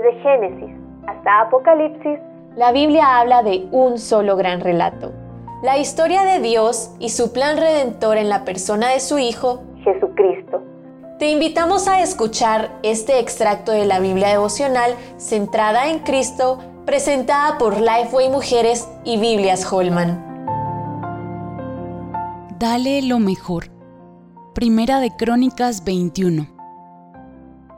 Desde Génesis hasta Apocalipsis, la Biblia habla de un solo gran relato. La historia de Dios y su plan redentor en la persona de su Hijo, Jesucristo. Te invitamos a escuchar este extracto de la Biblia devocional centrada en Cristo, presentada por Lifeway Mujeres y Biblias Holman. Dale lo mejor. Primera de Crónicas 21.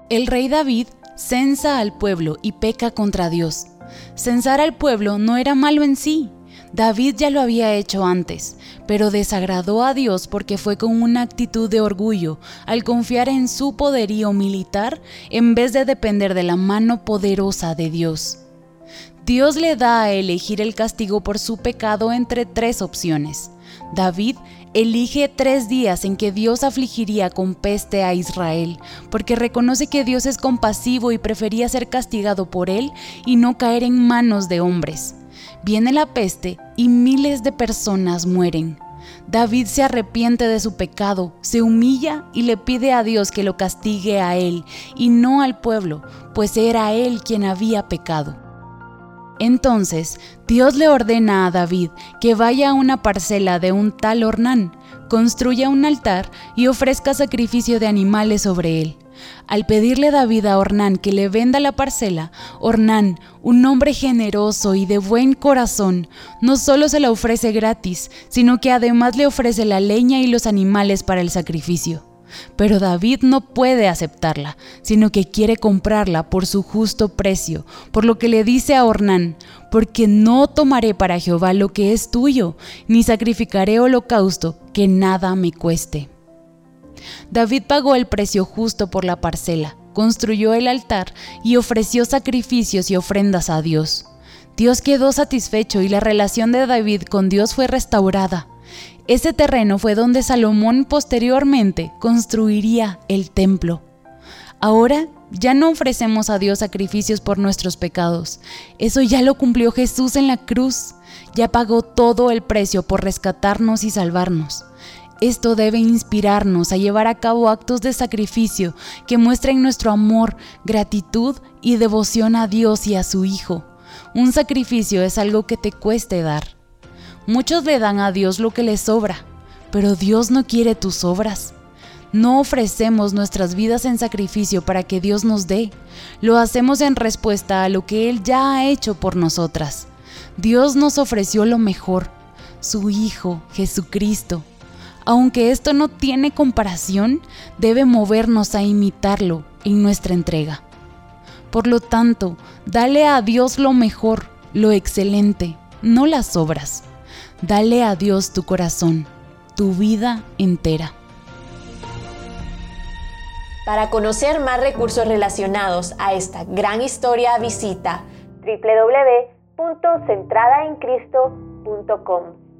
El rey David censa al pueblo y peca contra Dios. Censar al pueblo no era malo en sí, David ya lo había hecho antes, pero desagradó a Dios porque fue con una actitud de orgullo al confiar en su poderío militar en vez de depender de la mano poderosa de Dios. Dios le da a elegir el castigo por su pecado entre tres opciones. David elige tres días en que Dios afligiría con peste a Israel, porque reconoce que Dios es compasivo y prefería ser castigado por él y no caer en manos de hombres. Viene la peste y miles de personas mueren. David se arrepiente de su pecado, se humilla y le pide a Dios que lo castigue a él y no al pueblo, pues era él quien había pecado. Entonces Dios le ordena a David que vaya a una parcela de un tal Ornán, construya un altar y ofrezca sacrificio de animales sobre él. Al pedirle David a Ornán que le venda la parcela, Ornán, un hombre generoso y de buen corazón, no solo se la ofrece gratis, sino que además le ofrece la leña y los animales para el sacrificio. Pero David no puede aceptarla, sino que quiere comprarla por su justo precio, por lo que le dice a Ornán, porque no tomaré para Jehová lo que es tuyo, ni sacrificaré holocausto que nada me cueste. David pagó el precio justo por la parcela, construyó el altar y ofreció sacrificios y ofrendas a Dios. Dios quedó satisfecho y la relación de David con Dios fue restaurada. Ese terreno fue donde Salomón posteriormente construiría el templo. Ahora ya no ofrecemos a Dios sacrificios por nuestros pecados. Eso ya lo cumplió Jesús en la cruz. Ya pagó todo el precio por rescatarnos y salvarnos. Esto debe inspirarnos a llevar a cabo actos de sacrificio que muestren nuestro amor, gratitud y devoción a Dios y a su Hijo. Un sacrificio es algo que te cueste dar. Muchos le dan a Dios lo que le sobra, pero Dios no quiere tus obras. No ofrecemos nuestras vidas en sacrificio para que Dios nos dé, lo hacemos en respuesta a lo que Él ya ha hecho por nosotras. Dios nos ofreció lo mejor, su Hijo, Jesucristo, aunque esto no tiene comparación, debe movernos a imitarlo en nuestra entrega. Por lo tanto, dale a Dios lo mejor, lo excelente, no las obras. Dale a Dios tu corazón, tu vida entera. Para conocer más recursos relacionados a esta gran historia, visita www.centradaencristo.com.